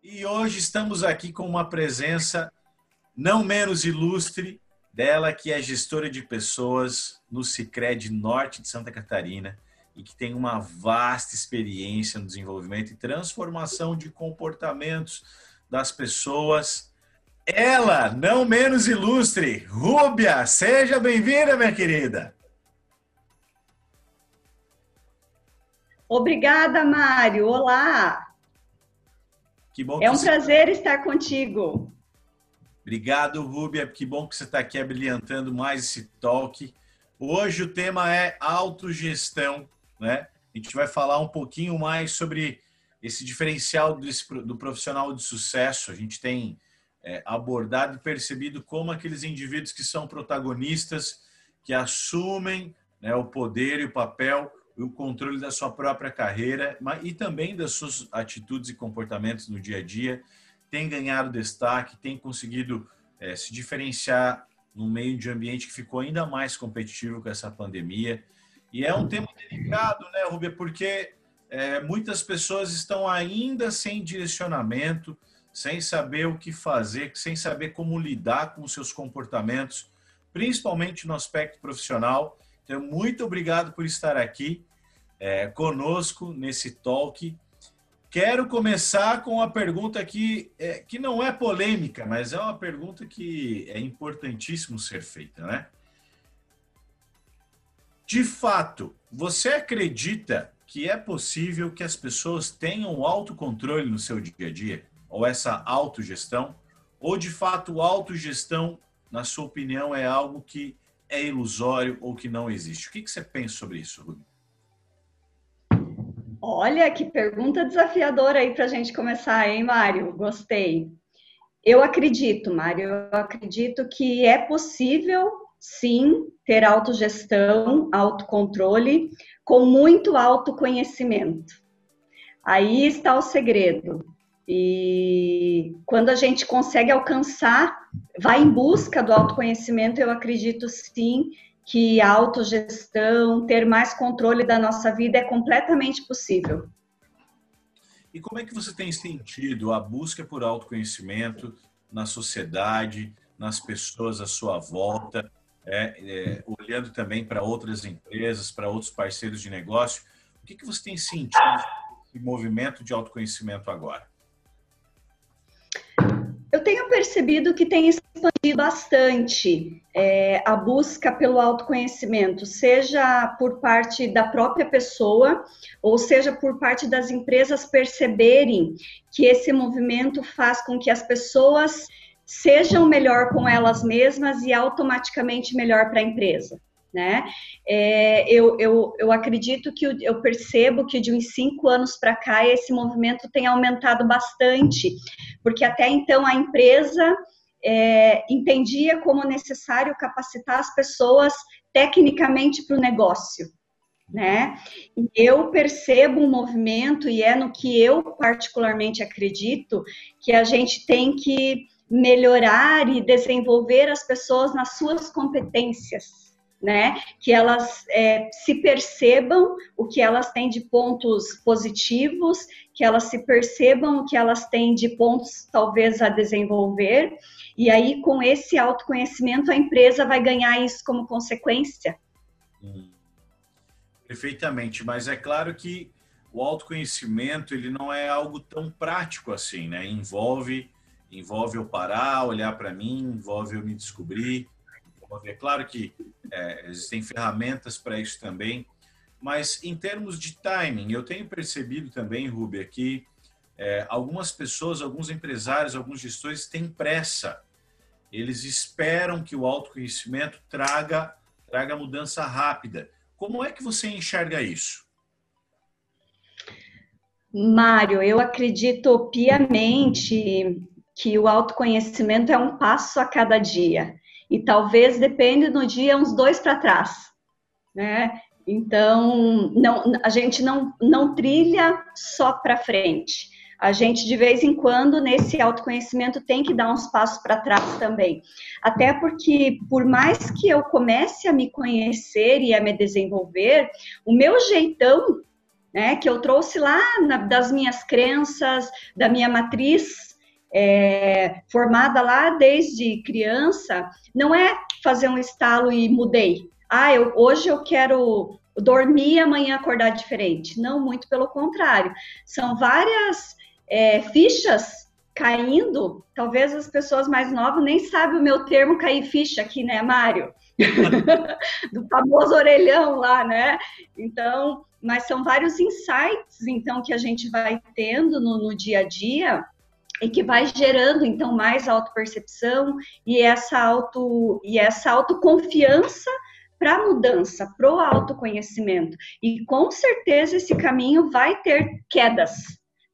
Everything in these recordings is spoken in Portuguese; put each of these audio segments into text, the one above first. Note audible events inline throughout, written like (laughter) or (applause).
E hoje estamos aqui com uma presença não menos ilustre dela, que é gestora de pessoas no Cicred Norte de Santa Catarina e que tem uma vasta experiência no desenvolvimento e transformação de comportamentos das pessoas. Ela, não menos ilustre, Rúbia, seja bem-vinda, minha querida. Obrigada, Mário. Olá. Que bom é um prazer estar contigo. Obrigado, Rúbia. Que bom que você está aqui abrilhantando mais esse talk. Hoje o tema é autogestão, né? A gente vai falar um pouquinho mais sobre esse diferencial do profissional de sucesso. A gente tem é, abordado e percebido como aqueles indivíduos que são protagonistas, que assumem né, o poder e o papel o controle da sua própria carreira e também das suas atitudes e comportamentos no dia a dia, tem ganhado destaque, tem conseguido é, se diferenciar no meio de um ambiente que ficou ainda mais competitivo com essa pandemia. E é um tema delicado, né, Rubia, porque é, muitas pessoas estão ainda sem direcionamento, sem saber o que fazer, sem saber como lidar com seus comportamentos, principalmente no aspecto profissional. Então, muito obrigado por estar aqui é, conosco nesse talk. Quero começar com uma pergunta que, é, que não é polêmica, mas é uma pergunta que é importantíssimo ser feita, né? De fato, você acredita que é possível que as pessoas tenham autocontrole no seu dia a dia? Ou essa autogestão? Ou de fato, autogestão, na sua opinião, é algo que é ilusório ou que não existe? O que, que você pensa sobre isso, Rubens? Olha que pergunta desafiadora aí para a gente começar, hein, Mário? Gostei. Eu acredito, Mário, eu acredito que é possível, sim, ter autogestão, autocontrole, com muito autoconhecimento. Aí está o segredo. E quando a gente consegue alcançar, vai em busca do autoconhecimento, eu acredito sim que a autogestão, ter mais controle da nossa vida é completamente possível. E como é que você tem sentido a busca por autoconhecimento na sociedade, nas pessoas à sua volta, é, é, olhando também para outras empresas, para outros parceiros de negócio? O que, que você tem sentido esse movimento de autoconhecimento agora? Tenho percebido que tem expandido bastante é, a busca pelo autoconhecimento, seja por parte da própria pessoa, ou seja por parte das empresas perceberem que esse movimento faz com que as pessoas sejam melhor com elas mesmas e automaticamente melhor para a empresa né? É, eu, eu, eu acredito que eu percebo que de uns cinco anos para cá esse movimento tem aumentado bastante, porque até então a empresa é, entendia como necessário capacitar as pessoas tecnicamente para o negócio. Né? Eu percebo um movimento, e é no que eu particularmente acredito, que a gente tem que melhorar e desenvolver as pessoas nas suas competências né? Que elas é, se percebam o que elas têm de pontos positivos, que elas se percebam o que elas têm de pontos talvez a desenvolver, e aí com esse autoconhecimento a empresa vai ganhar isso como consequência. Hum. Perfeitamente, mas é claro que o autoconhecimento ele não é algo tão prático assim, né? Envolve envolve eu parar, olhar para mim, envolve eu me descobrir, é claro que é, existem ferramentas para isso também, mas em termos de timing, eu tenho percebido também, Rubi, que é, algumas pessoas, alguns empresários, alguns gestores têm pressa. Eles esperam que o autoconhecimento traga, traga mudança rápida. Como é que você enxerga isso? Mário, eu acredito piamente que o autoconhecimento é um passo a cada dia e talvez depende no dia uns dois para trás, né? Então, não, a gente não, não trilha só para frente. A gente, de vez em quando, nesse autoconhecimento, tem que dar uns passos para trás também. Até porque, por mais que eu comece a me conhecer e a me desenvolver, o meu jeitão né, que eu trouxe lá na, das minhas crenças, da minha matriz é, formada lá desde criança, não é fazer um estalo e mudei. Ah, eu, hoje eu quero dormir amanhã acordar diferente. Não, muito pelo contrário. São várias é, fichas caindo. Talvez as pessoas mais novas nem sabem o meu termo cair ficha aqui, né, Mário? (laughs) Do famoso orelhão lá, né? Então, mas são vários insights, então, que a gente vai tendo no, no dia a dia e que vai gerando então mais autopercepção e essa auto e essa autoconfiança para mudança, para o autoconhecimento. E com certeza esse caminho vai ter quedas,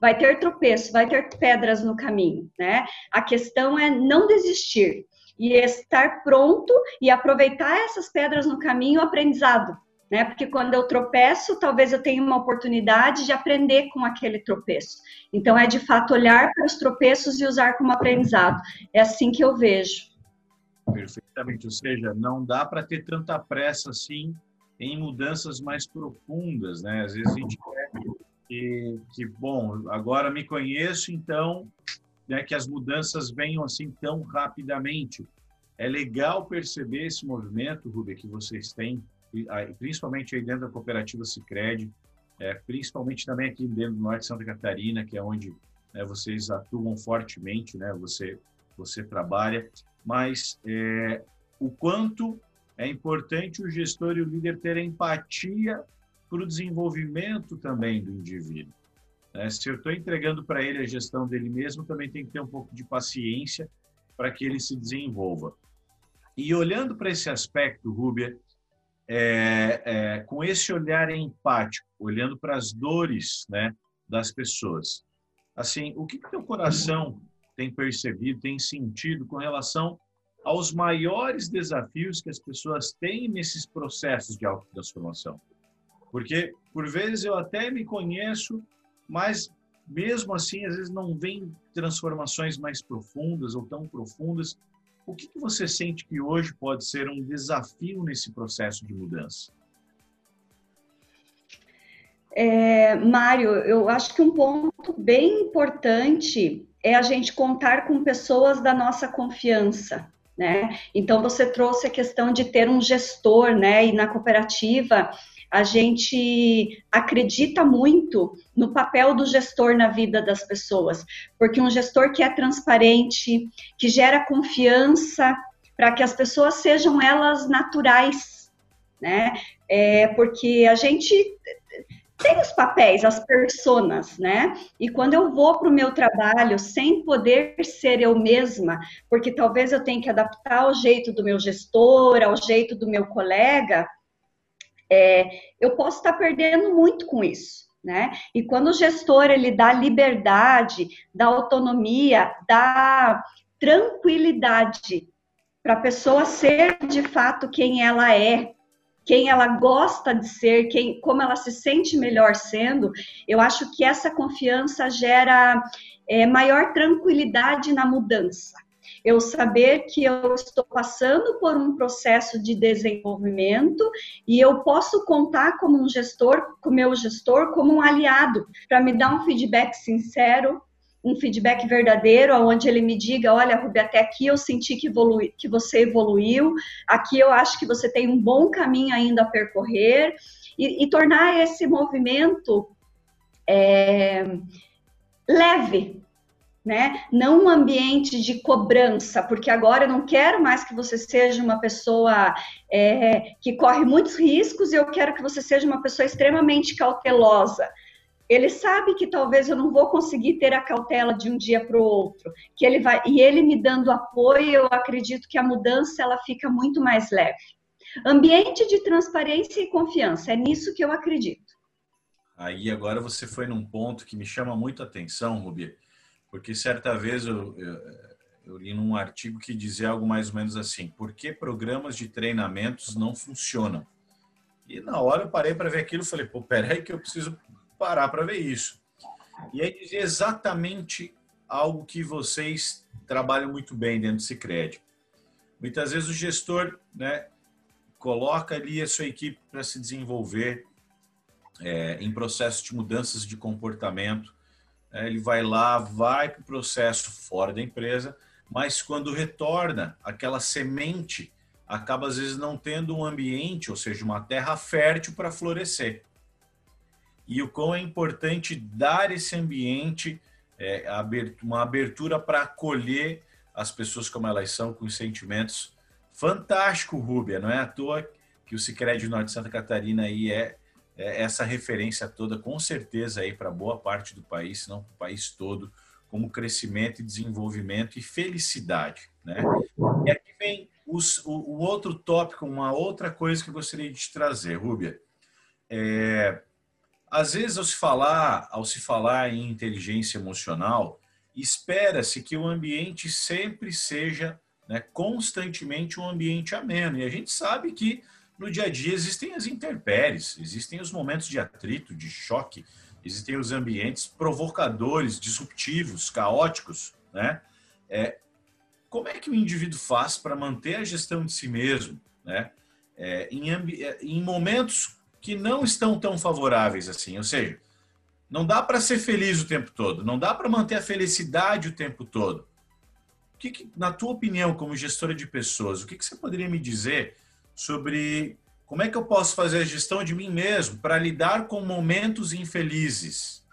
vai ter tropeço, vai ter pedras no caminho, né? A questão é não desistir e estar pronto e aproveitar essas pedras no caminho, aprendizado, né? Porque quando eu tropeço, talvez eu tenha uma oportunidade de aprender com aquele tropeço. Então é de fato olhar para os tropeços e usar como aprendizado. É assim que eu vejo. Perfeitamente, ou seja, não dá para ter tanta pressa assim em mudanças mais profundas, né? Às vezes a gente quer que, que bom, agora me conheço, então, né, que as mudanças venham assim tão rapidamente. É legal perceber esse movimento, Rubem, que vocês têm, principalmente aí dentro da cooperativa Sicredi, é, principalmente também aqui dentro do norte de Santa Catarina, que é onde né, vocês atuam fortemente, né? Você você trabalha mas é, o quanto é importante o gestor e o líder ter empatia para o desenvolvimento também do indivíduo. É, se eu estou entregando para ele a gestão dele mesmo, também tem que ter um pouco de paciência para que ele se desenvolva. E olhando para esse aspecto, Rúbia, é, é, com esse olhar empático, olhando para as dores né, das pessoas, assim, o que, que teu coração tem percebido, tem sentido com relação aos maiores desafios que as pessoas têm nesses processos de autotransformação. Porque, por vezes, eu até me conheço, mas mesmo assim, às vezes não vem transformações mais profundas ou tão profundas. O que, que você sente que hoje pode ser um desafio nesse processo de mudança? É, Mário, eu acho que um ponto bem importante é a gente contar com pessoas da nossa confiança. Né? Então você trouxe a questão de ter um gestor, né? E na cooperativa a gente acredita muito no papel do gestor na vida das pessoas, porque um gestor que é transparente, que gera confiança para que as pessoas sejam elas naturais, né? É, porque a gente tem os papéis, as personas, né? E quando eu vou para o meu trabalho sem poder ser eu mesma, porque talvez eu tenha que adaptar ao jeito do meu gestor, ao jeito do meu colega, é, eu posso estar perdendo muito com isso. Né? E quando o gestor ele dá liberdade, dá autonomia, dá tranquilidade para a pessoa ser de fato quem ela é, quem ela gosta de ser, quem, como ela se sente melhor sendo, eu acho que essa confiança gera é, maior tranquilidade na mudança. Eu saber que eu estou passando por um processo de desenvolvimento e eu posso contar como um gestor, como meu gestor, como um aliado, para me dar um feedback sincero, um feedback verdadeiro, onde ele me diga, olha, Rubi, até aqui eu senti que, evolui, que você evoluiu, aqui eu acho que você tem um bom caminho ainda a percorrer, e, e tornar esse movimento é, leve, né? Não um ambiente de cobrança, porque agora eu não quero mais que você seja uma pessoa é, que corre muitos riscos e eu quero que você seja uma pessoa extremamente cautelosa ele sabe que talvez eu não vou conseguir ter a cautela de um dia para o outro, que ele vai e ele me dando apoio, eu acredito que a mudança ela fica muito mais leve. Ambiente de transparência e confiança, é nisso que eu acredito. Aí agora você foi num ponto que me chama muito a atenção, Rubi, porque certa vez eu, eu, eu li num artigo que dizia algo mais ou menos assim: por que programas de treinamentos não funcionam? E na hora eu parei para ver aquilo e falei, pô, peraí que eu preciso parar para ver isso. E aí dizia exatamente algo que vocês trabalham muito bem dentro do Cicred. Muitas vezes o gestor né, coloca ali a sua equipe para se desenvolver, é, em processo de mudanças de comportamento. É, ele vai lá, vai para o processo fora da empresa, mas quando retorna, aquela semente acaba às vezes não tendo um ambiente, ou seja, uma terra fértil para florescer. E o quão é importante dar esse ambiente, é, uma abertura para acolher as pessoas como elas são, com sentimentos. Fantástico, Rúbia, não é à toa que o Sicredi Norte de Santa Catarina aí é essa referência toda, com certeza aí para boa parte do país, se não para o país todo, como crescimento e desenvolvimento e felicidade, né? E aqui vem os, o, o, outro tópico, uma outra coisa que eu gostaria de te trazer, Rúbia. É, às vezes, ao se falar, ao se falar em inteligência emocional, espera-se que o ambiente sempre seja né, constantemente um ambiente ameno. E a gente sabe que no dia a dia existem as intempéries, existem os momentos de atrito, de choque, existem os ambientes provocadores, disruptivos, caóticos, né? É, como é que o indivíduo faz para manter a gestão de si mesmo, né? É, em, é, em momentos que não estão tão favoráveis assim, ou seja, não dá para ser feliz o tempo todo, não dá para manter a felicidade o tempo todo. O que, que, na tua opinião, como gestora de pessoas, o que, que você poderia me dizer sobre como é que eu posso fazer a gestão de mim mesmo para lidar com momentos infelizes?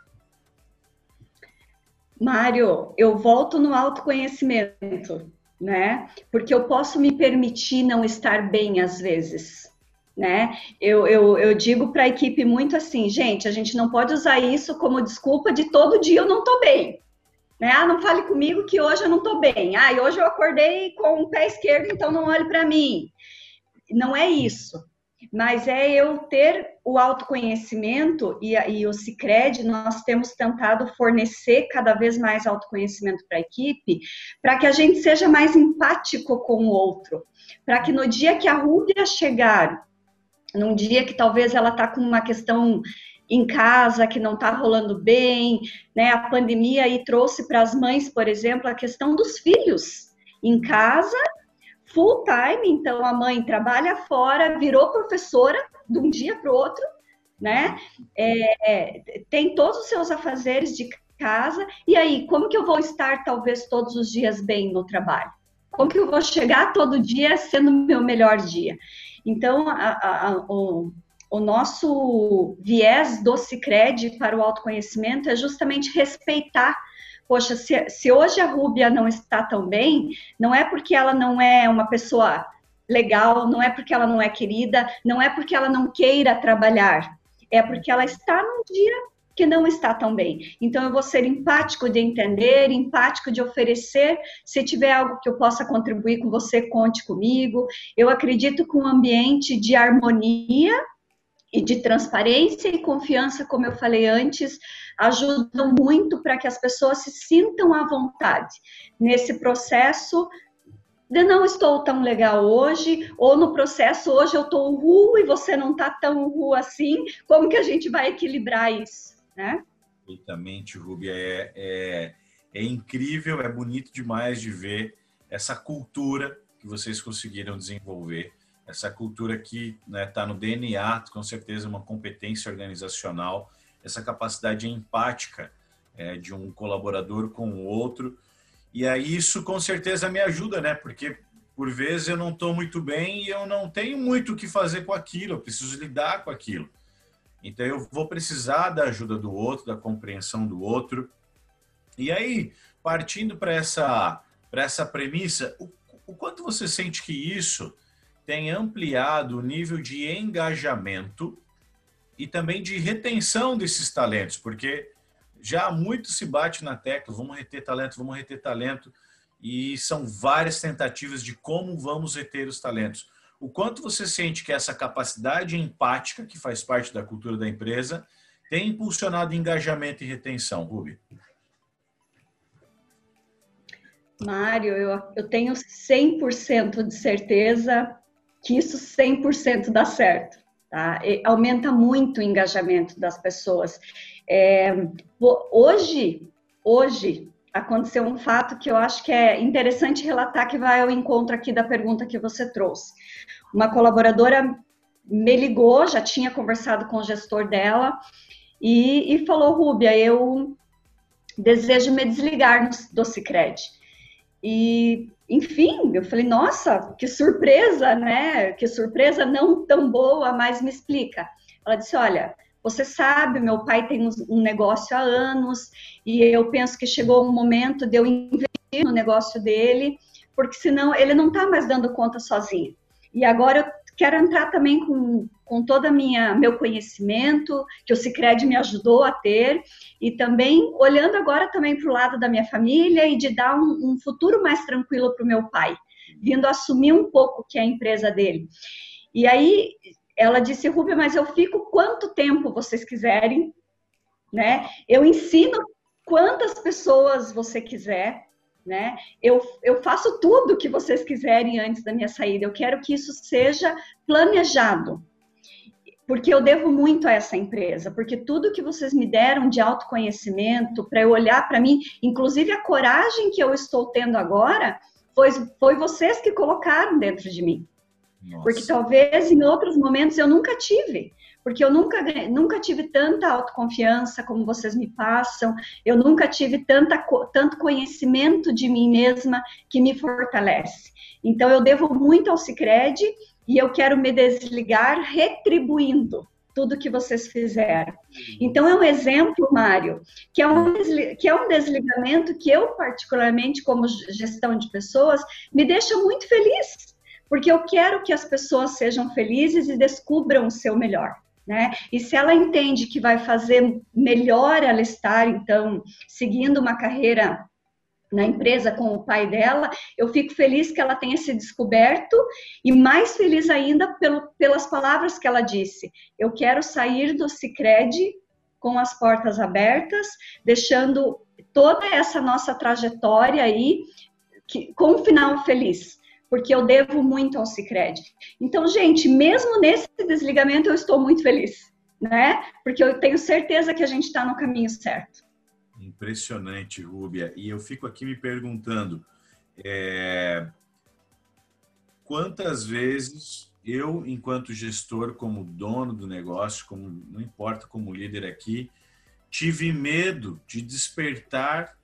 Mário, eu volto no autoconhecimento, né? Porque eu posso me permitir não estar bem às vezes né? Eu, eu, eu digo para a equipe muito assim, gente, a gente não pode usar isso como desculpa de todo dia eu não estou bem. Né? Ah, não fale comigo que hoje eu não estou bem. Ah, e hoje eu acordei com o pé esquerdo, então não olhe para mim. Não é isso. Mas é eu ter o autoconhecimento e, e o Cicred, nós temos tentado fornecer cada vez mais autoconhecimento para a equipe, para que a gente seja mais empático com o outro. Para que no dia que a Rúbia chegar num dia que talvez ela está com uma questão em casa que não está rolando bem, né? A pandemia aí trouxe para as mães, por exemplo, a questão dos filhos em casa, full time, então a mãe trabalha fora, virou professora de um dia para o outro, né? É, tem todos os seus afazeres de casa, e aí, como que eu vou estar talvez todos os dias bem no trabalho? Como que eu vou chegar todo dia sendo meu melhor dia? Então, a, a, o, o nosso viés do Cicred para o autoconhecimento é justamente respeitar. Poxa, se, se hoje a Rúbia não está tão bem, não é porque ela não é uma pessoa legal, não é porque ela não é querida, não é porque ela não queira trabalhar, é porque ela está num dia que não está tão bem. Então, eu vou ser empático de entender, empático de oferecer. Se tiver algo que eu possa contribuir com você, conte comigo. Eu acredito que um ambiente de harmonia e de transparência e confiança, como eu falei antes, ajudam muito para que as pessoas se sintam à vontade nesse processo de não estou tão legal hoje, ou no processo hoje eu estou ru e você não está tão ru assim, como que a gente vai equilibrar isso? né? Perfeitamente, Rubia. É, é, é incrível, é bonito demais de ver essa cultura que vocês conseguiram desenvolver, essa cultura que está né, tá no DNA, com certeza uma competência organizacional, essa capacidade empática é, de um colaborador com o outro. E aí isso com certeza me ajuda, né? Porque por vezes eu não estou muito bem e eu não tenho muito o que fazer com aquilo, eu preciso lidar com aquilo. Então eu vou precisar da ajuda do outro, da compreensão do outro. E aí, partindo para essa, essa premissa, o, o quanto você sente que isso tem ampliado o nível de engajamento e também de retenção desses talentos, porque já muito se bate na tecla, vamos reter talento, vamos reter talento, e são várias tentativas de como vamos reter os talentos o quanto você sente que essa capacidade empática, que faz parte da cultura da empresa, tem impulsionado engajamento e retenção, Rubi? Mário, eu, eu tenho 100% de certeza que isso 100% dá certo. Tá? Aumenta muito o engajamento das pessoas. É, hoje, hoje, aconteceu um fato que eu acho que é interessante relatar, que vai ao encontro aqui da pergunta que você trouxe. Uma colaboradora me ligou, já tinha conversado com o gestor dela e, e falou, Rúbia, eu desejo me desligar do Cicred. E, enfim, eu falei, nossa, que surpresa, né? Que surpresa não tão boa, mas me explica. Ela disse, olha, você sabe, meu pai tem um negócio há anos e eu penso que chegou um momento de eu investir no negócio dele, porque senão ele não está mais dando conta sozinho. E agora eu quero entrar também com, com todo o meu conhecimento, que o Cicred me ajudou a ter, e também olhando agora também para o lado da minha família e de dar um, um futuro mais tranquilo para o meu pai, vindo assumir um pouco que é a empresa dele. E aí ela disse, Rubia, mas eu fico quanto tempo vocês quiserem, né? Eu ensino quantas pessoas você quiser, né? Eu, eu faço tudo que vocês quiserem antes da minha saída. Eu quero que isso seja planejado, porque eu devo muito a essa empresa, porque tudo que vocês me deram de autoconhecimento, para eu olhar para mim, inclusive a coragem que eu estou tendo agora, foi, foi vocês que colocaram dentro de mim. Nossa. Porque talvez em outros momentos eu nunca tive. Porque eu nunca, nunca tive tanta autoconfiança como vocês me passam, eu nunca tive tanta, tanto conhecimento de mim mesma que me fortalece. Então, eu devo muito ao Cicred e eu quero me desligar retribuindo tudo que vocês fizeram. Então, é um exemplo, Mário, que é um, que é um desligamento que eu, particularmente, como gestão de pessoas, me deixa muito feliz porque eu quero que as pessoas sejam felizes e descubram o seu melhor. Né? E se ela entende que vai fazer melhor ela estar, então, seguindo uma carreira na empresa com o pai dela, eu fico feliz que ela tenha se descoberto e mais feliz ainda pelo, pelas palavras que ela disse. Eu quero sair do Cicred com as portas abertas, deixando toda essa nossa trajetória aí que, com um final feliz porque eu devo muito ao Cicred. Então, gente, mesmo nesse desligamento, eu estou muito feliz, né? Porque eu tenho certeza que a gente está no caminho certo. Impressionante, Rúbia. E eu fico aqui me perguntando, é... quantas vezes eu, enquanto gestor, como dono do negócio, como não importa como líder aqui, tive medo de despertar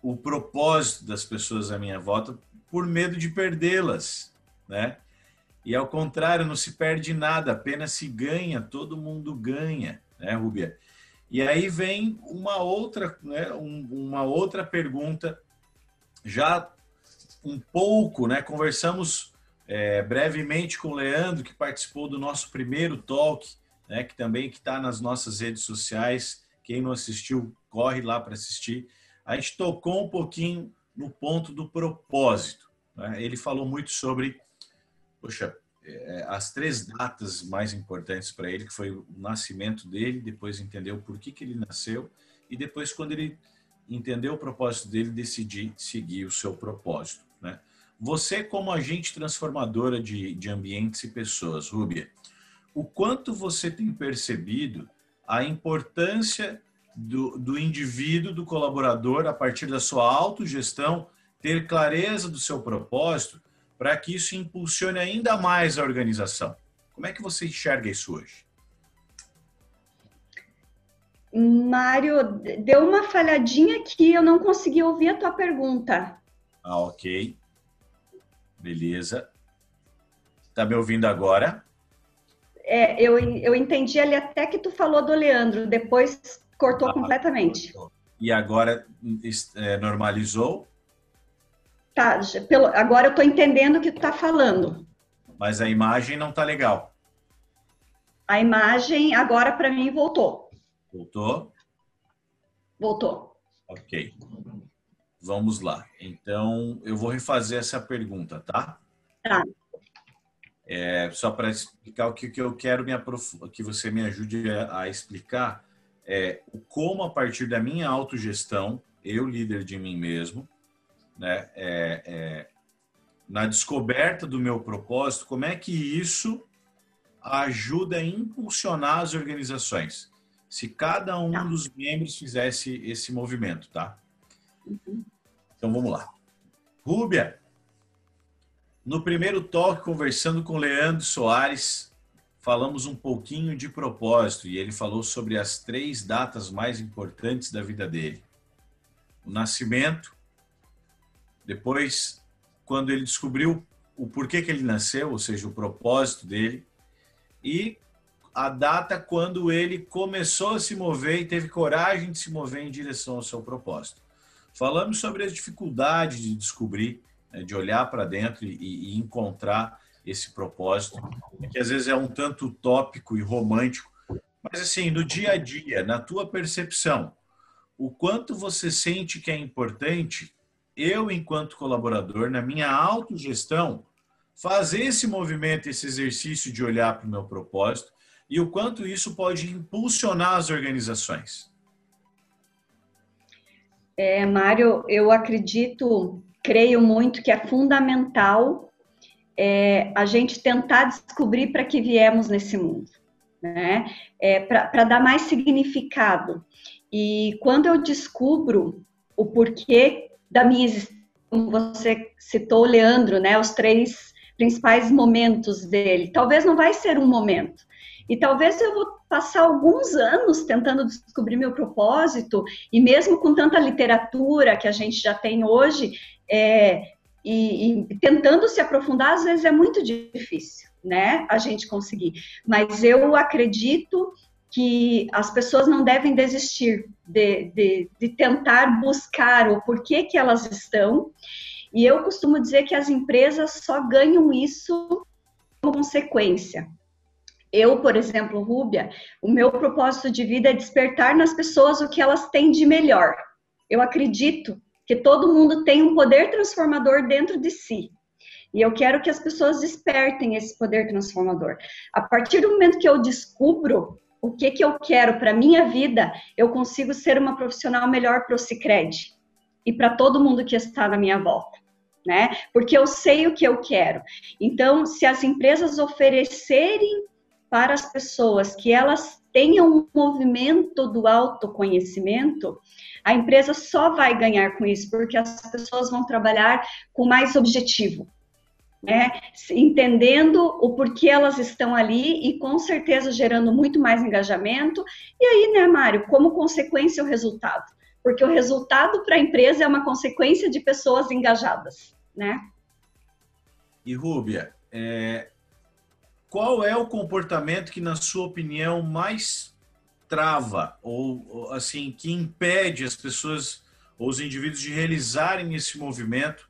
o propósito das pessoas à minha volta por medo de perdê-las, né? E ao contrário, não se perde nada, apenas se ganha, todo mundo ganha, né, Rubia? E aí vem uma outra, né, um, uma outra pergunta, já um pouco, né? Conversamos é, brevemente com o Leandro, que participou do nosso primeiro talk, né? Que também está nas nossas redes sociais. Quem não assistiu, corre lá para assistir. A gente tocou um pouquinho no ponto do propósito. Né? Ele falou muito sobre, poxa, as três datas mais importantes para ele, que foi o nascimento dele, depois entendeu por que, que ele nasceu, e depois, quando ele entendeu o propósito dele, decidir seguir o seu propósito. Né? Você, como agente transformadora de, de ambientes e pessoas, Rúbia, o quanto você tem percebido a importância do, do indivíduo, do colaborador, a partir da sua autogestão, ter clareza do seu propósito para que isso impulsione ainda mais a organização. Como é que você enxerga isso hoje? Mário, deu uma falhadinha aqui, eu não consegui ouvir a tua pergunta. Ah, ok. Beleza. Tá me ouvindo agora? É, eu, eu entendi ali até que tu falou do Leandro, depois cortou ah, completamente. E agora é, normalizou? Tá, pelo, agora eu estou entendendo o que tu está falando. Mas a imagem não está legal. A imagem agora para mim voltou. Voltou? Voltou. Ok. Vamos lá. Então, eu vou refazer essa pergunta, tá? Tá. É, só para explicar o que, que eu quero me que você me ajude a, a explicar é como a partir da minha autogestão, eu líder de mim mesmo, né, é, é, na descoberta do meu propósito, como é que isso ajuda a impulsionar as organizações? Se cada um tá. dos membros fizesse esse movimento, tá? Uhum. Então vamos lá. Rúbia, No primeiro toque, conversando com Leandro Soares, falamos um pouquinho de propósito e ele falou sobre as três datas mais importantes da vida dele: o nascimento, depois, quando ele descobriu o porquê que ele nasceu, ou seja, o propósito dele, e a data quando ele começou a se mover e teve coragem de se mover em direção ao seu propósito. Falamos sobre as dificuldades de descobrir, né, de olhar para dentro e, encontrar esse propósito, que às vezes é um tanto utópico e romântico, mas assim, no dia a dia, na tua percepção, o quanto você sente que é importante, eu, enquanto colaborador, na minha autogestão, fazer esse movimento, esse exercício de olhar para o meu propósito e o quanto isso pode impulsionar as organizações. É, Mário, eu acredito, creio muito que é fundamental é, a gente tentar descobrir para que viemos nesse mundo, né? É, para dar mais significado. E quando eu descubro o porquê da minha existência, como você citou, Leandro, né? Os três principais momentos dele. Talvez não vai ser um momento. E talvez eu vou passar alguns anos tentando descobrir meu propósito, e mesmo com tanta literatura que a gente já tem hoje, é, e, e, tentando se aprofundar, às vezes é muito difícil, né, a gente conseguir. Mas eu acredito que as pessoas não devem desistir de, de, de tentar buscar o porquê que elas estão e eu costumo dizer que as empresas só ganham isso como consequência. Eu, por exemplo, Rúbia, o meu propósito de vida é despertar nas pessoas o que elas têm de melhor. Eu acredito que todo mundo tem um poder transformador dentro de si. E eu quero que as pessoas despertem esse poder transformador. A partir do momento que eu descubro o que, que eu quero para minha vida, eu consigo ser uma profissional melhor para o Cicred e para todo mundo que está na minha volta. Né? Porque eu sei o que eu quero. Então, se as empresas oferecerem para as pessoas que elas tenham um movimento do autoconhecimento, a empresa só vai ganhar com isso, porque as pessoas vão trabalhar com mais objetivo, né? Entendendo o porquê elas estão ali e com certeza gerando muito mais engajamento. E aí, né, Mário, como consequência o resultado porque o resultado para a empresa é uma consequência de pessoas engajadas, né? E Rúbia, é, qual é o comportamento que, na sua opinião, mais trava ou, assim que impede as pessoas ou os indivíduos de realizarem esse movimento,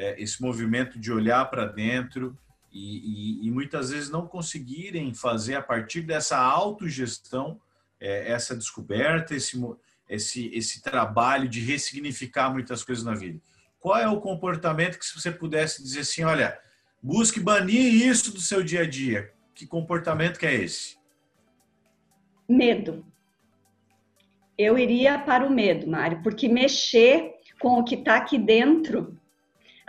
é, esse movimento de olhar para dentro e, e, e, muitas vezes não conseguirem fazer a partir dessa autogestão é, essa descoberta, esse esse, esse trabalho de ressignificar muitas coisas na vida. Qual é o comportamento que, se você pudesse dizer assim, olha, busque banir isso do seu dia a dia? Que comportamento que é esse? Medo. Eu iria para o medo, Mário, porque mexer com o que está aqui dentro,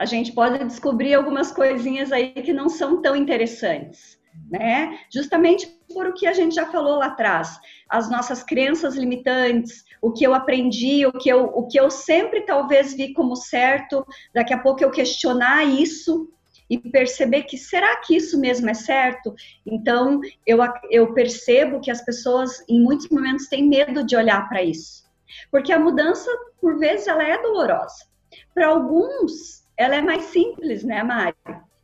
a gente pode descobrir algumas coisinhas aí que não são tão interessantes, né? Justamente por o que a gente já falou lá atrás, as nossas crenças limitantes, o que eu aprendi, o que eu, o que eu sempre talvez vi como certo, daqui a pouco eu questionar isso e perceber que será que isso mesmo é certo? Então, eu, eu percebo que as pessoas, em muitos momentos, têm medo de olhar para isso. Porque a mudança, por vezes, ela é dolorosa. Para alguns, ela é mais simples, né, Mari?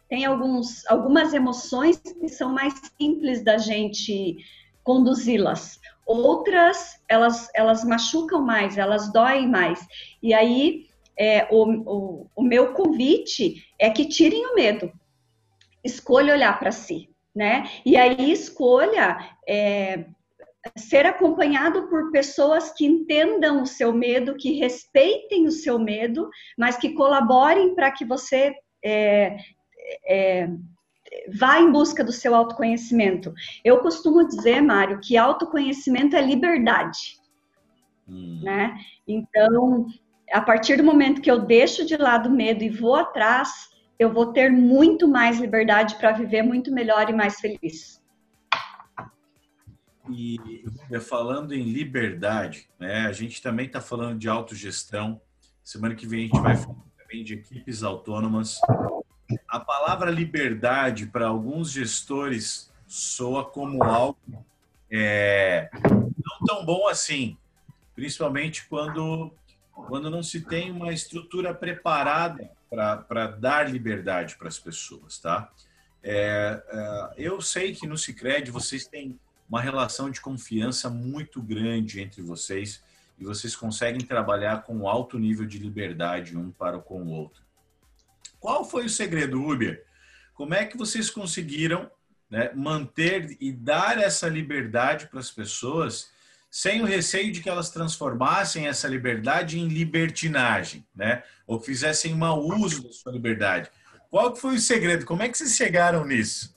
Tem alguns, algumas emoções que são mais simples da gente conduzi-las. Outras, elas, elas machucam mais, elas doem mais. E aí, é, o, o, o meu convite é que tirem o medo. Escolha olhar para si, né? E aí, escolha é, ser acompanhado por pessoas que entendam o seu medo, que respeitem o seu medo, mas que colaborem para que você é, é, vá em busca do seu autoconhecimento. Eu costumo dizer, Mário, que autoconhecimento é liberdade. Hum. Né? Então, a partir do momento que eu deixo de lado o medo e vou atrás, eu vou ter muito mais liberdade para viver muito melhor e mais feliz. E falando em liberdade, né, a gente também está falando de autogestão. Semana que vem a gente vai falar também de equipes autônomas a palavra liberdade para alguns gestores soa como algo é, não tão bom assim, principalmente quando, quando não se tem uma estrutura preparada para dar liberdade para as pessoas, tá? É, é, eu sei que no Cicred vocês têm uma relação de confiança muito grande entre vocês e vocês conseguem trabalhar com alto nível de liberdade um para com o outro. Qual foi o segredo, Uber? Como é que vocês conseguiram né, manter e dar essa liberdade para as pessoas sem o receio de que elas transformassem essa liberdade em libertinagem, né? Ou fizessem mau uso da sua liberdade. Qual foi o segredo? Como é que vocês chegaram nisso?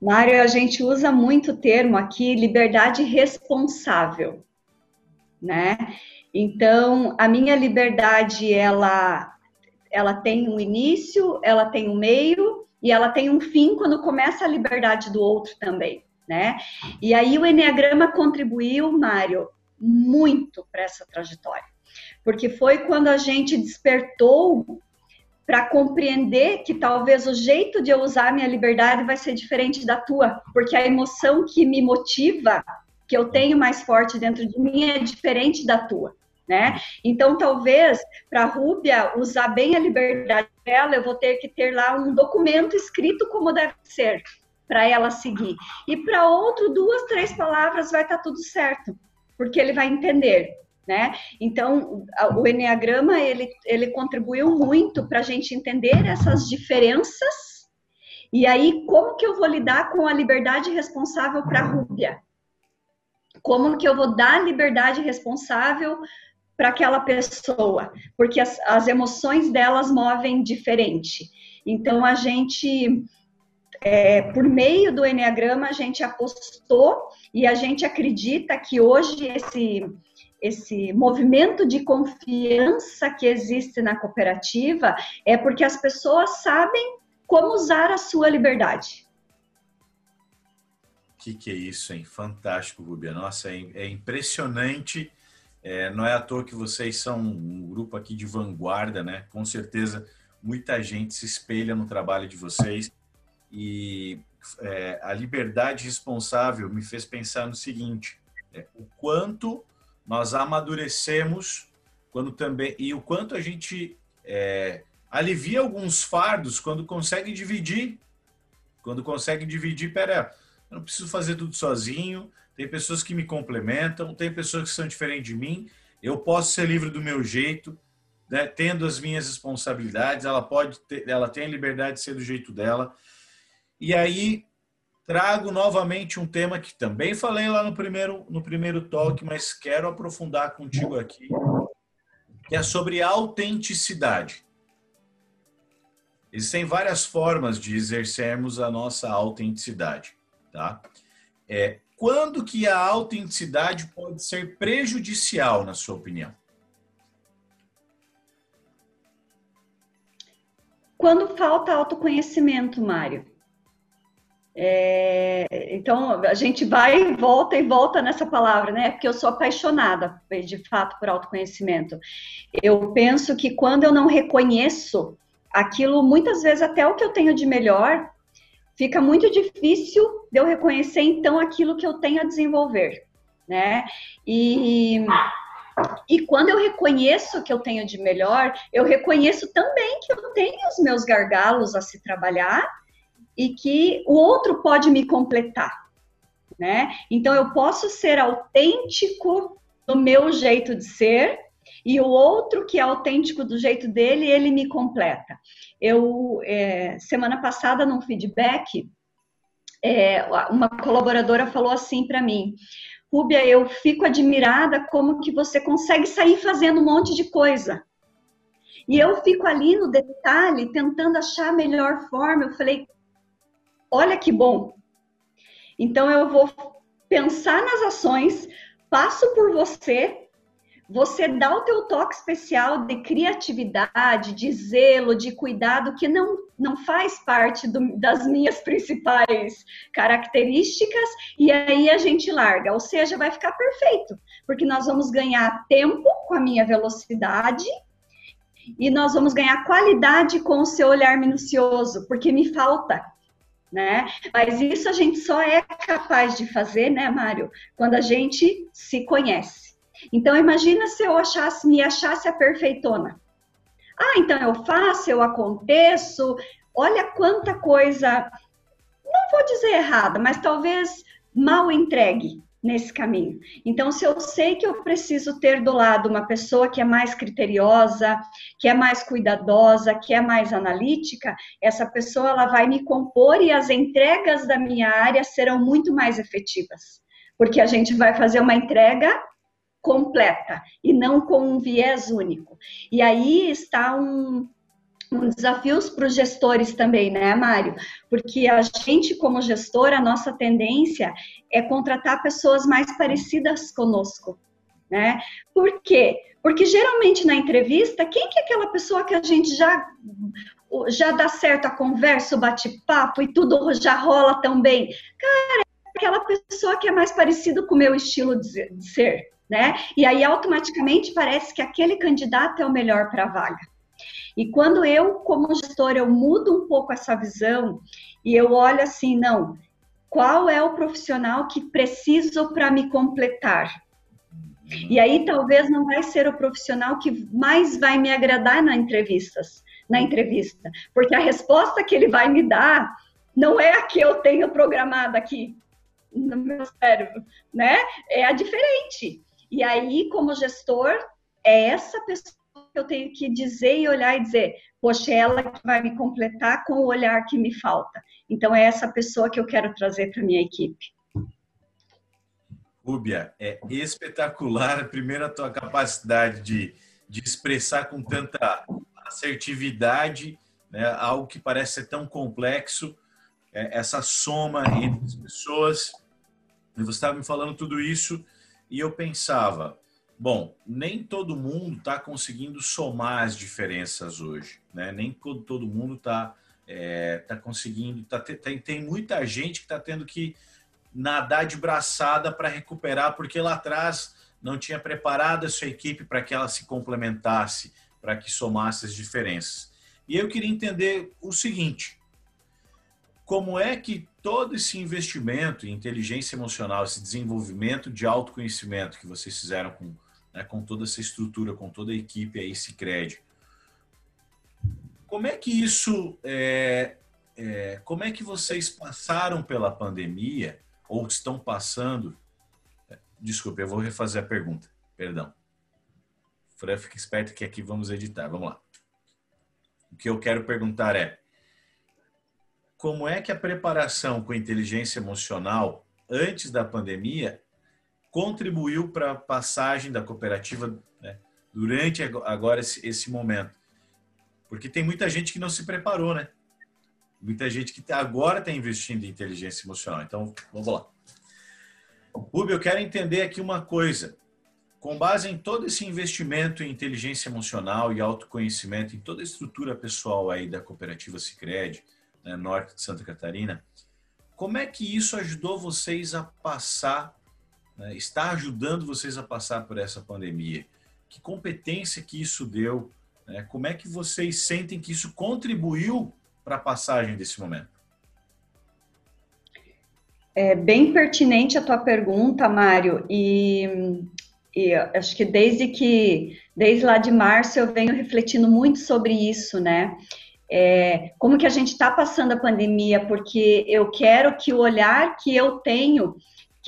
Mário, a gente usa muito o termo aqui liberdade responsável, né? Então, a minha liberdade ela ela tem um início, ela tem um meio e ela tem um fim quando começa a liberdade do outro também, né? E aí o Enneagrama contribuiu, Mário, muito para essa trajetória. Porque foi quando a gente despertou para compreender que talvez o jeito de eu usar minha liberdade vai ser diferente da tua, porque a emoção que me motiva, que eu tenho mais forte dentro de mim, é diferente da tua. Né? Então, talvez para a Rúbia usar bem a liberdade dela, eu vou ter que ter lá um documento escrito como deve ser para ela seguir. E para outro, duas, três palavras vai estar tá tudo certo, porque ele vai entender. Né? Então, o Enneagrama, ele, ele contribuiu muito para a gente entender essas diferenças e aí, como que eu vou lidar com a liberdade responsável para a Rúbia? Como que eu vou dar liberdade responsável para aquela pessoa, porque as, as emoções delas movem diferente. Então, a gente, é, por meio do Enneagrama, a gente apostou e a gente acredita que hoje esse, esse movimento de confiança que existe na cooperativa é porque as pessoas sabem como usar a sua liberdade. O que, que é isso, hein? Fantástico, Rubia. Nossa, é, é impressionante é, não é à toa que vocês são um grupo aqui de vanguarda, né? Com certeza muita gente se espelha no trabalho de vocês e é, a liberdade responsável me fez pensar no seguinte: é, o quanto nós amadurecemos quando também e o quanto a gente é, alivia alguns fardos quando consegue dividir, quando consegue dividir, pera, eu não preciso fazer tudo sozinho, tem pessoas que me complementam, tem pessoas que são diferentes de mim. Eu posso ser livre do meu jeito, né? tendo as minhas responsabilidades. Ela pode, ter, ela tem a liberdade de ser do jeito dela. E aí trago novamente um tema que também falei lá no primeiro no primeiro talk, mas quero aprofundar contigo aqui, que é sobre autenticidade. Existem várias formas de exercermos a nossa autenticidade, tá? É, quando que a autenticidade pode ser prejudicial, na sua opinião? Quando falta autoconhecimento, Mário. É, então, a gente vai e volta e volta nessa palavra, né? Porque eu sou apaixonada, de fato, por autoconhecimento. Eu penso que quando eu não reconheço aquilo, muitas vezes até o que eu tenho de melhor, fica muito difícil de eu reconhecer então aquilo que eu tenho a desenvolver, né? E e quando eu reconheço que eu tenho de melhor, eu reconheço também que eu tenho os meus gargalos a se trabalhar e que o outro pode me completar, né? Então eu posso ser autêntico no meu jeito de ser e o outro que é autêntico do jeito dele, ele me completa. Eu, é, semana passada, num feedback, é, uma colaboradora falou assim para mim, Rúbia, eu fico admirada como que você consegue sair fazendo um monte de coisa. E eu fico ali no detalhe, tentando achar a melhor forma. Eu falei, olha que bom. Então eu vou pensar nas ações, passo por você, você dá o teu toque especial de criatividade, de zelo, de cuidado, que não, não faz parte do, das minhas (laughs) principais características, e aí a gente larga. Ou seja, vai ficar perfeito, porque nós vamos ganhar tempo com a minha velocidade e nós vamos ganhar qualidade com o seu olhar minucioso, porque me falta, né? Mas isso a gente só é capaz de fazer, né, Mário, quando a gente se conhece. Então imagina se eu achasse, me achasse a perfeitona. Ah, então eu faço, eu aconteço. Olha quanta coisa, não vou dizer errada, mas talvez mal entregue nesse caminho. Então, se eu sei que eu preciso ter do lado uma pessoa que é mais criteriosa, que é mais cuidadosa, que é mais analítica, essa pessoa ela vai me compor e as entregas da minha área serão muito mais efetivas, porque a gente vai fazer uma entrega completa e não com um viés único. E aí está um, um desafio para os gestores também, né, Mário? Porque a gente, como gestor, a nossa tendência é contratar pessoas mais parecidas conosco, né? Por quê? Porque geralmente na entrevista, quem que é aquela pessoa que a gente já já dá certo a conversa, o bate-papo e tudo já rola tão bem? Cara, é aquela pessoa que é mais parecido com o meu estilo de ser, né? E aí automaticamente parece que aquele candidato é o melhor para a vaga. E quando eu, como gestora, eu mudo um pouco essa visão e eu olho assim, não, qual é o profissional que preciso para me completar? E aí talvez não vai ser o profissional que mais vai me agradar na entrevistas, na entrevista, porque a resposta que ele vai me dar não é a que eu tenho programada aqui no meu cérebro, né? É a diferente. E aí, como gestor, é essa pessoa que eu tenho que dizer e olhar e dizer, poxa, é ela que vai me completar com o olhar que me falta. Então, é essa pessoa que eu quero trazer para minha equipe. Rúbia, é espetacular, primeiro, a tua capacidade de, de expressar com tanta assertividade né, algo que parece ser tão complexo, é, essa soma entre as pessoas. Você estava me falando tudo isso e eu pensava, bom, nem todo mundo está conseguindo somar as diferenças hoje, né? Nem todo mundo está é, tá conseguindo, tá, tem, tem muita gente que está tendo que nadar de braçada para recuperar, porque lá atrás não tinha preparado a sua equipe para que ela se complementasse, para que somasse as diferenças. E eu queria entender o seguinte: como é que todo esse investimento em inteligência emocional, esse desenvolvimento de autoconhecimento que vocês fizeram com, né, com toda essa estrutura, com toda a equipe aí, Cicred, como é que isso, é, é, como é que vocês passaram pela pandemia ou estão passando? Desculpe, eu vou refazer a pergunta, perdão. Fran, fica esperto que aqui vamos editar, vamos lá. O que eu quero perguntar é, como é que a preparação com inteligência emocional antes da pandemia contribuiu para a passagem da cooperativa né, durante agora esse, esse, momento? Porque tem muita gente que não se preparou, né? Muita gente que agora está investindo em inteligência emocional. Então, vamos lá. Rubio, eu quero entender aqui uma coisa. Com base em todo esse investimento em inteligência emocional e autoconhecimento, em toda a estrutura pessoal aí da cooperativa Sicredi, né, norte de Santa Catarina. Como é que isso ajudou vocês a passar, né, está ajudando vocês a passar por essa pandemia? Que competência que isso deu? Né? Como é que vocês sentem que isso contribuiu para a passagem desse momento? É bem pertinente a tua pergunta, Mário, e, e acho que desde que, desde lá de março, eu venho refletindo muito sobre isso, né? é, como que a gente está passando a pandemia, porque eu quero que o olhar que eu tenho,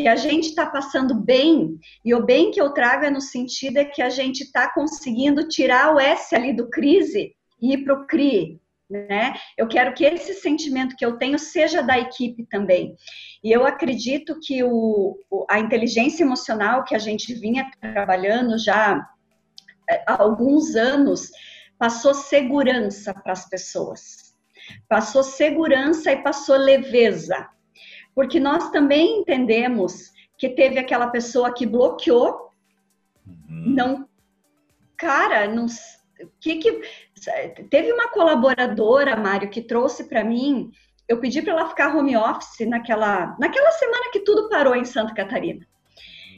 que a gente está passando bem, e o bem que eu trago é no sentido é que a gente está conseguindo tirar o S ali do crise e ir para o CRI, né? Eu quero que esse sentimento que eu tenho seja da equipe também. E eu acredito que o, a inteligência emocional que a gente vinha trabalhando já é, há alguns anos, passou segurança para as pessoas. Passou segurança e passou leveza. Porque nós também entendemos que teve aquela pessoa que bloqueou, uhum. não. Cara, não. Que que. Teve uma colaboradora, Mário, que trouxe para mim. Eu pedi para ela ficar home office naquela, naquela semana que tudo parou em Santa Catarina.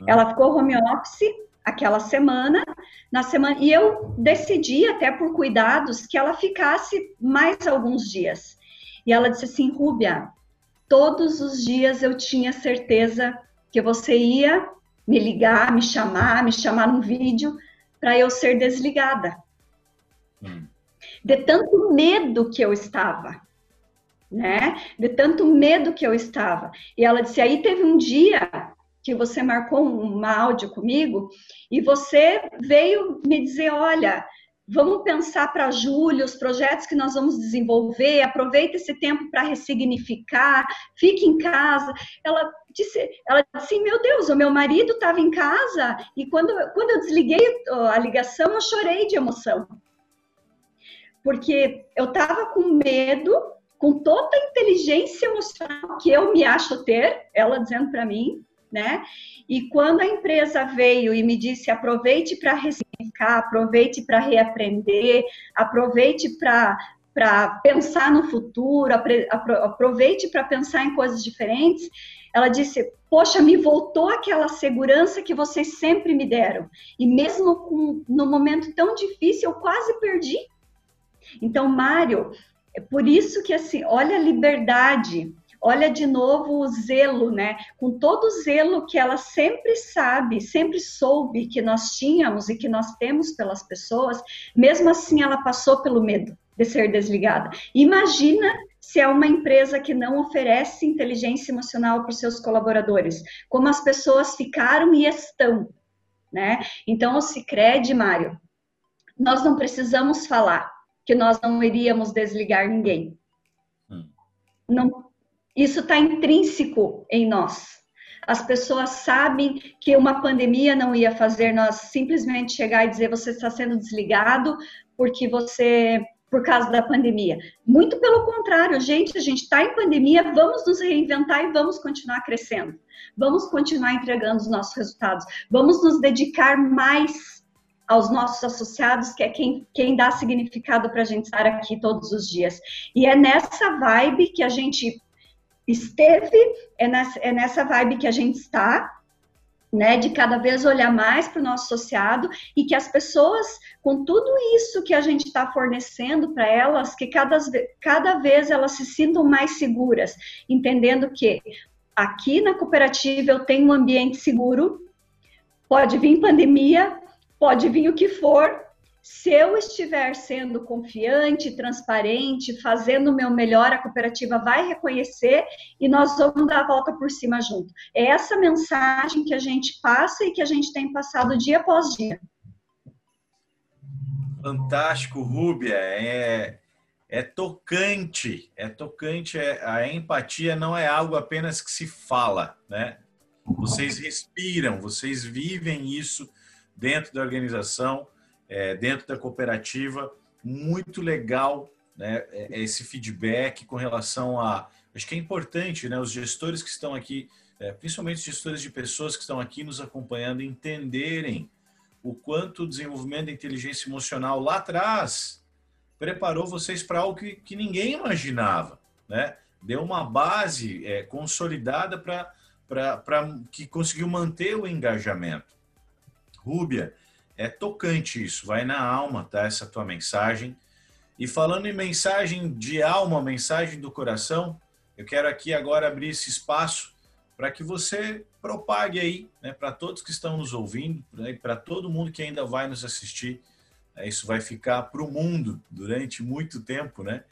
Uhum. Ela ficou home office aquela semana, na semana. E eu decidi, até por cuidados, que ela ficasse mais alguns dias. E ela disse assim: Rúbia, todos os dias eu tinha certeza que você ia me ligar, me chamar, me chamar num vídeo para eu ser desligada. Hum. De tanto medo que eu estava, né? De tanto medo que eu estava. E ela disse: aí teve um dia que você marcou um áudio comigo e você veio me dizer: olha, vamos pensar para julho os projetos que nós vamos desenvolver, aproveita esse tempo para ressignificar, fique em casa. Ela disse, ela disse, meu Deus, o meu marido estava em casa e quando, quando eu desliguei a ligação, eu chorei de emoção. Porque eu estava com medo, com toda a inteligência emocional que eu me acho ter, ela dizendo para mim, né? E quando a empresa veio e me disse aproveite para ressignificar, aproveite para reaprender, aproveite para para pensar no futuro, aproveite para pensar em coisas diferentes. Ela disse: Poxa, me voltou aquela segurança que vocês sempre me deram. E mesmo com, no momento tão difícil, eu quase perdi. Então, Mário, é por isso que assim, olha a liberdade olha de novo o zelo, né? Com todo o zelo que ela sempre sabe, sempre soube que nós tínhamos e que nós temos pelas pessoas, mesmo assim ela passou pelo medo de ser desligada. Imagina se é uma empresa que não oferece inteligência emocional para os seus colaboradores, como as pessoas ficaram e estão, né? Então, o Cicred, Mário, nós não precisamos falar que nós não iríamos desligar ninguém. Hum. Não, isso está intrínseco em nós. As pessoas sabem que uma pandemia não ia fazer nós simplesmente chegar e dizer você está sendo desligado porque você por causa da pandemia. Muito pelo contrário, gente, a gente está em pandemia, vamos nos reinventar e vamos continuar crescendo. Vamos continuar entregando os nossos resultados. Vamos nos dedicar mais aos nossos associados, que é quem, quem dá significado para a gente estar aqui todos os dias. E é nessa vibe que a gente esteve, é nessa, é nessa vibe que a gente está, né, de cada vez olhar mais para o nosso associado e que as pessoas, com tudo isso que a gente está fornecendo para elas, que cada, cada vez elas se sintam mais seguras, entendendo que aqui na cooperativa eu tenho um ambiente seguro, pode vir pandemia, pode vir o que for, se eu estiver sendo confiante, transparente, fazendo o meu melhor, a cooperativa vai reconhecer e nós vamos dar a volta por cima junto. É essa mensagem que a gente passa e que a gente tem passado dia após dia. Fantástico, Rúbia. É, é tocante, é tocante. É, a empatia não é algo apenas que se fala, né? Vocês respiram, vocês vivem isso dentro da organização é, dentro da cooperativa. Muito legal né, é, é esse feedback com relação a. Acho que é importante né, os gestores que estão aqui, é, principalmente os gestores de pessoas que estão aqui nos acompanhando, entenderem o quanto o desenvolvimento da inteligência emocional lá atrás preparou vocês para algo que, que ninguém imaginava. Né? Deu uma base é, consolidada para que conseguiu manter o engajamento. Rúbia, é tocante isso, vai na alma, tá? Essa tua mensagem. E falando em mensagem de alma, mensagem do coração, eu quero aqui agora abrir esse espaço para que você propague aí, né, para todos que estão nos ouvindo, né, para todo mundo que ainda vai nos assistir. Né, isso vai ficar para o mundo durante muito tempo, né?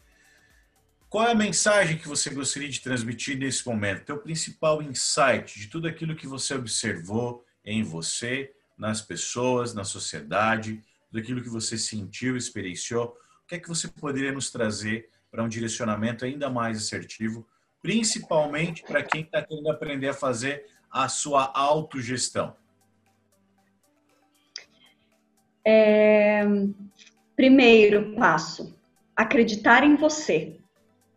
Qual é a mensagem que você gostaria de transmitir nesse momento? Teu principal insight de tudo aquilo que você observou em você, nas pessoas, na sociedade, daquilo que você sentiu, experienciou. O que é que você poderia nos trazer para um direcionamento ainda mais assertivo, principalmente para quem está querendo aprender a fazer a sua autogestão? É, primeiro passo, acreditar em você.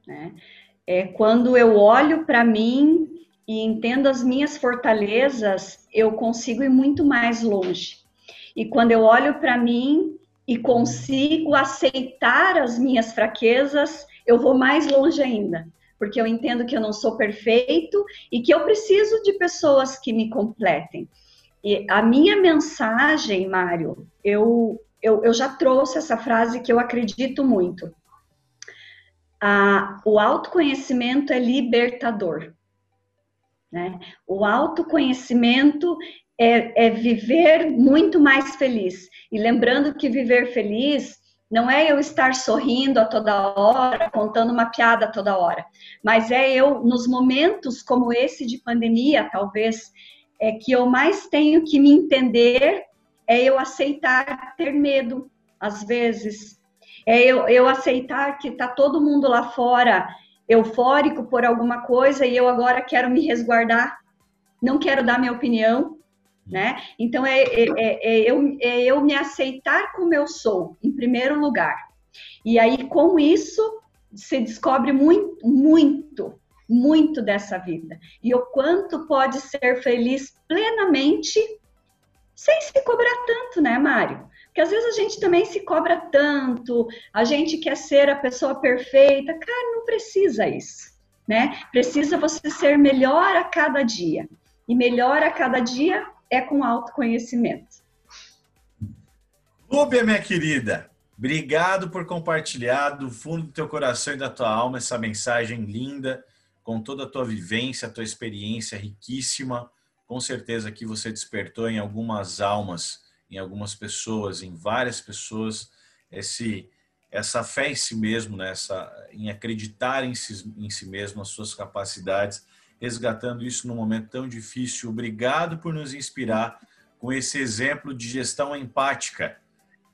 Né? É, quando eu olho para mim e entendo as minhas fortalezas, eu consigo ir muito mais longe. E quando eu olho para mim e consigo aceitar as minhas fraquezas, eu vou mais longe ainda, porque eu entendo que eu não sou perfeito e que eu preciso de pessoas que me completem. E a minha mensagem, Mário, eu, eu, eu já trouxe essa frase que eu acredito muito. Ah, o autoconhecimento é libertador. Né? O autoconhecimento é, é viver muito mais feliz. E lembrando que viver feliz não é eu estar sorrindo a toda hora, contando uma piada a toda hora, mas é eu, nos momentos como esse de pandemia, talvez, é que eu mais tenho que me entender, é eu aceitar ter medo, às vezes, é eu, eu aceitar que está todo mundo lá fora eufórico por alguma coisa e eu agora quero me resguardar, não quero dar minha opinião, né? Então é, é, é, é, eu, é eu me aceitar como eu sou, em primeiro lugar. E aí, com isso, se descobre muito, muito, muito dessa vida. E o quanto pode ser feliz plenamente sem se cobrar tanto, né, Mário? Porque às vezes a gente também se cobra tanto, a gente quer ser a pessoa perfeita. Cara, não precisa isso, né? Precisa você ser melhor a cada dia. E melhor a cada dia é com autoconhecimento. Rúbia, minha querida, obrigado por compartilhar do fundo do teu coração e da tua alma essa mensagem linda, com toda a tua vivência, a tua experiência riquíssima. Com certeza que você despertou em algumas almas, em algumas pessoas, em várias pessoas, esse essa fé em si mesmo, né? essa, em acreditar em si, em si mesmo, nas suas capacidades resgatando isso num momento tão difícil. Obrigado por nos inspirar com esse exemplo de gestão empática.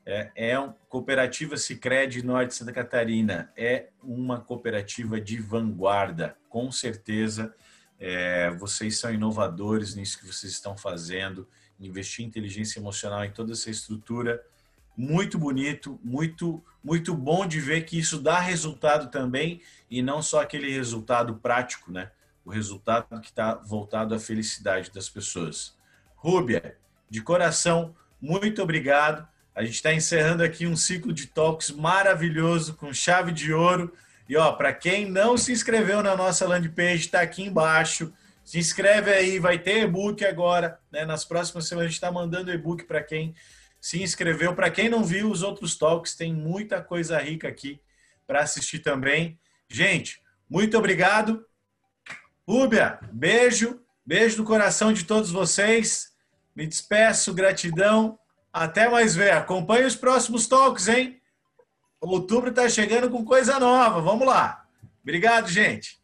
É, é uma cooperativa Sicredi Norte Santa Catarina. É uma cooperativa de vanguarda, com certeza. É, vocês são inovadores nisso que vocês estão fazendo, investir em inteligência emocional em toda essa estrutura. Muito bonito, muito, muito bom de ver que isso dá resultado também e não só aquele resultado prático, né? o resultado que está voltado à felicidade das pessoas. Rúbia, de coração, muito obrigado. A gente está encerrando aqui um ciclo de talks maravilhoso com chave de ouro. E ó, para quem não se inscreveu na nossa landing page, está aqui embaixo. Se inscreve aí, vai ter e-book agora. Né? Nas próximas semanas a gente está mandando e-book para quem se inscreveu. Para quem não viu os outros talks, tem muita coisa rica aqui para assistir também. Gente, muito obrigado. Rúbia, beijo, beijo no coração de todos vocês. Me despeço, gratidão. Até mais ver. Acompanhe os próximos talks, hein? Outubro está chegando com coisa nova. Vamos lá. Obrigado, gente.